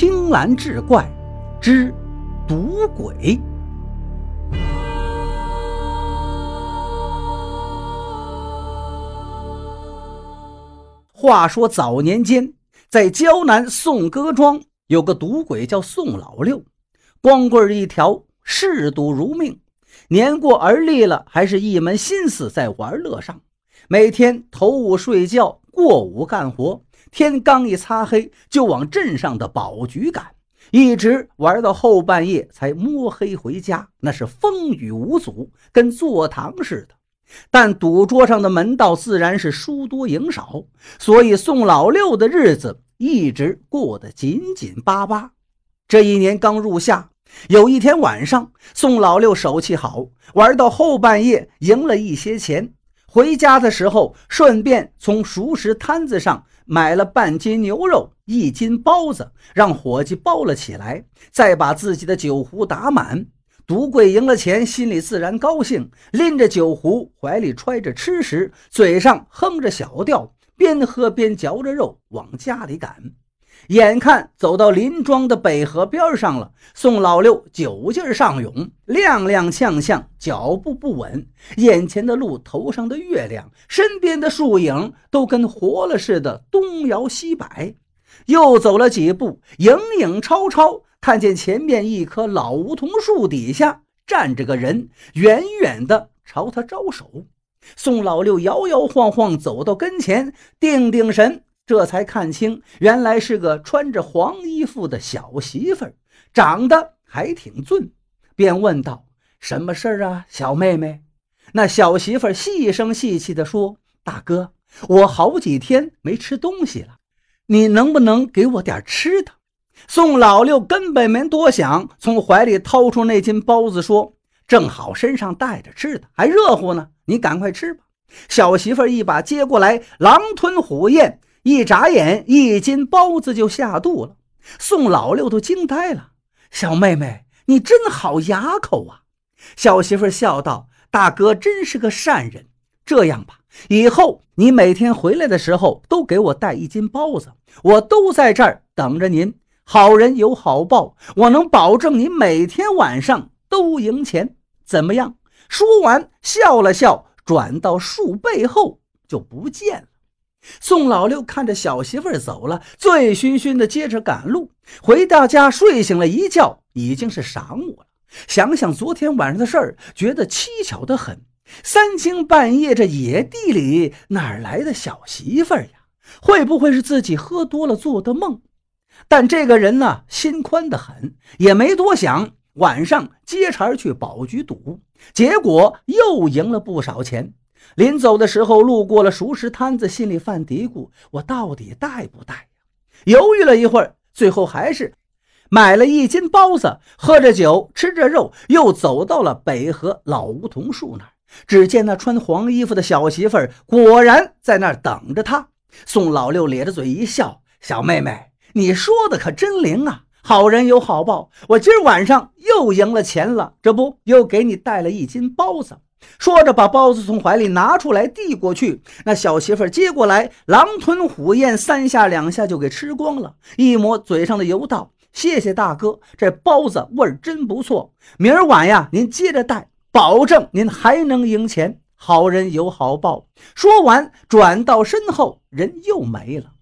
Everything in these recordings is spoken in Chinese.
青蓝志怪之赌鬼。话说早年间，在胶南宋歌庄有个赌鬼叫宋老六，光棍一条，嗜赌如命。年过而立了，还是一门心思在玩乐上，每天头午睡觉，过午干活。天刚一擦黑，就往镇上的宝局赶，一直玩到后半夜才摸黑回家，那是风雨无阻，跟坐堂似的。但赌桌上的门道自然是输多赢少，所以宋老六的日子一直过得紧紧巴巴。这一年刚入夏，有一天晚上，宋老六手气好，玩到后半夜赢了一些钱，回家的时候顺便从熟食摊子上。买了半斤牛肉，一斤包子，让伙计包了起来，再把自己的酒壶打满。赌鬼赢了钱，心里自然高兴，拎着酒壶，怀里揣着吃食，嘴上哼着小调，边喝边嚼着肉，往家里赶。眼看走到林庄的北河边上了，宋老六酒劲上涌，踉踉跄跄，脚步不稳。眼前的路，头上的月亮，身边的树影，都跟活了似的，东摇西摆。又走了几步，影影绰绰，看见前面一棵老梧桐树底下站着个人，远远的朝他招手。宋老六摇摇晃晃走到跟前，定定神。这才看清，原来是个穿着黄衣服的小媳妇儿，长得还挺俊，便问道：“什么事儿啊，小妹妹？”那小媳妇儿细声细气地说：“大哥，我好几天没吃东西了，你能不能给我点吃的？”宋老六根本没多想，从怀里掏出那斤包子，说：“正好身上带着吃的，还热乎呢，你赶快吃吧。”小媳妇儿一把接过来，狼吞虎咽。一眨眼，一斤包子就下肚了。宋老六都惊呆了。小妹妹，你真好牙口啊！小媳妇笑道：“大哥真是个善人。这样吧，以后你每天回来的时候都给我带一斤包子，我都在这儿等着您。好人有好报，我能保证你每天晚上都赢钱。怎么样？”说完，笑了笑，转到树背后就不见了。宋老六看着小媳妇儿走了，醉醺醺的接着赶路。回到家，睡醒了一觉，已经是晌午了。想想昨天晚上的事儿，觉得蹊跷的很。三更半夜，这野地里哪来的小媳妇儿呀？会不会是自己喝多了做的梦？但这个人呢，心宽的很，也没多想，晚上接茬去保局赌，结果又赢了不少钱。临走的时候，路过了熟食摊子，心里犯嘀咕：我到底带不带呀？犹豫了一会儿，最后还是买了一斤包子，喝着酒，吃着肉，又走到了北河老梧桐树那儿。只见那穿黄衣服的小媳妇儿果然在那儿等着他。宋老六咧着嘴一笑：“小妹妹，你说的可真灵啊！好人有好报，我今儿晚上又赢了钱了，这不又给你带了一斤包子。”说着，把包子从怀里拿出来递过去。那小媳妇接过来，狼吞虎咽，三下两下就给吃光了。一抹嘴上的油，道：“谢谢大哥，这包子味儿真不错。明儿晚呀，您接着带，保证您还能赢钱。好人有好报。”说完，转到身后，人又没了。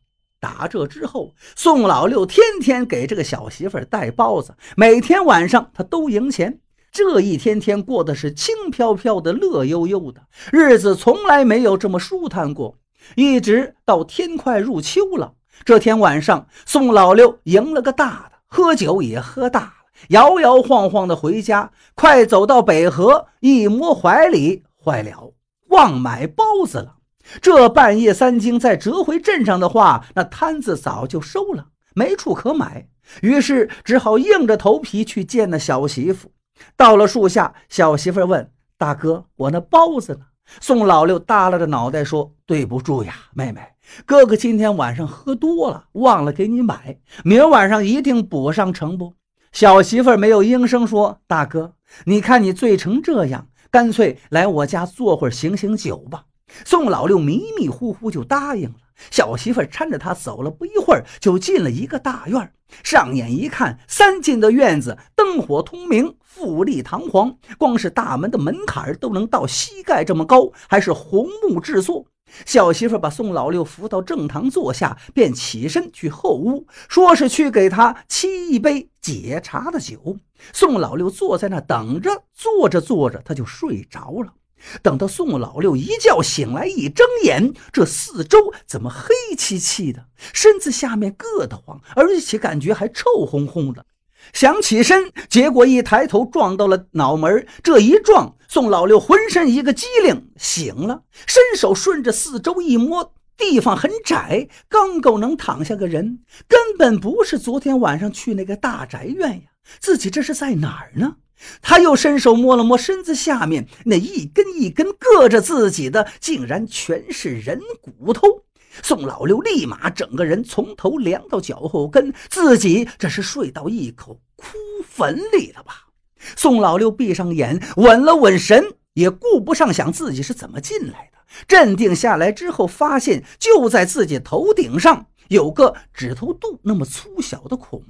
打这之后，宋老六天天给这个小媳妇带包子，每天晚上他都赢钱。这一天天过的是轻飘飘的、乐悠悠的日子，从来没有这么舒坦过。一直到天快入秋了，这天晚上，宋老六赢了个大的，喝酒也喝大了，摇摇晃晃的回家。快走到北河，一摸怀里，坏了，忘买包子了。这半夜三更再折回镇上的话，那摊子早就收了，没处可买。于是只好硬着头皮去见那小媳妇。到了树下，小媳妇问大哥：“我那包子呢？”宋老六耷拉着脑袋说：“对不住呀，妹妹，哥哥今天晚上喝多了，忘了给你买，明晚上一定补上，成不？”小媳妇没有应声说：“大哥，你看你醉成这样，干脆来我家坐会儿醒醒酒吧。”宋老六迷迷糊糊就答应了，小媳妇搀着他走了不一会儿，就进了一个大院。上眼一看，三进的院子灯火通明，富丽堂皇，光是大门的门槛都能到膝盖这么高，还是红木制作。小媳妇把宋老六扶到正堂坐下，便起身去后屋，说是去给他沏一杯解茶的酒。宋老六坐在那等着，坐着坐着他就睡着了。等到宋老六一觉醒来，一睁眼，这四周怎么黑漆漆的？身子下面硌得慌，而且感觉还臭烘烘的。想起身，结果一抬头撞到了脑门。这一撞，宋老六浑身一个机灵，醒了，伸手顺着四周一摸，地方很窄，刚够能躺下个人，根本不是昨天晚上去那个大宅院呀。自己这是在哪儿呢？他又伸手摸了摸身子下面那一根一根硌着自己的，竟然全是人骨头。宋老六立马整个人从头凉到脚后跟，自己这是睡到一口枯坟里了吧？宋老六闭上眼，稳了稳神，也顾不上想自己是怎么进来的。镇定下来之后，发现就在自己头顶上有个指头肚那么粗小的孔。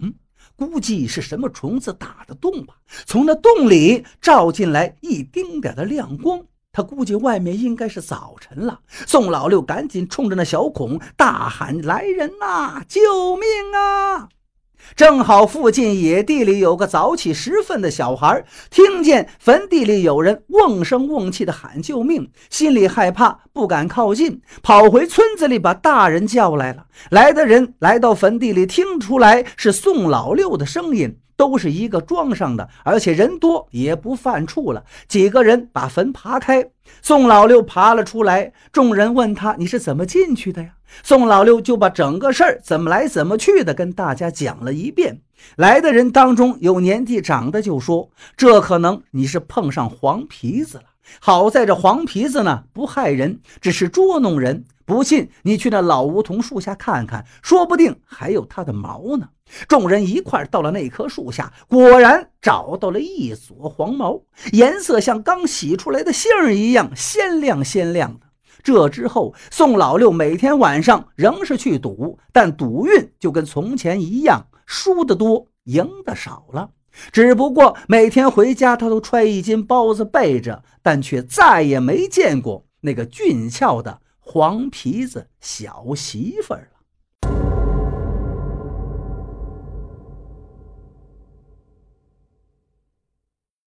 估计是什么虫子打的洞吧？从那洞里照进来一丁点的亮光，他估计外面应该是早晨了。宋老六赶紧冲着那小孔大喊：“来人呐！救命啊！”正好附近野地里有个早起时分的小孩，听见坟地里有人瓮声瓮气的喊救命，心里害怕，不敢靠近，跑回村子里把大人叫来了。来的人来到坟地里，听出来是宋老六的声音。都是一个庄上的，而且人多也不犯怵了。几个人把坟扒开，宋老六爬了出来。众人问他：“你是怎么进去的呀？”宋老六就把整个事儿怎么来怎么去的跟大家讲了一遍。来的人当中有年纪长的就说：“这可能你是碰上黄皮子了。好在这黄皮子呢不害人，只是捉弄人。不信你去那老梧桐树下看看，说不定还有它的毛呢。”众人一块到了那棵树下，果然找到了一撮黄毛，颜色像刚洗出来的杏儿一样鲜亮鲜亮的。这之后，宋老六每天晚上仍是去赌，但赌运就跟从前一样，输的多，赢的少了。只不过每天回家，他都揣一斤包子背着，但却再也没见过那个俊俏的黄皮子小媳妇儿了。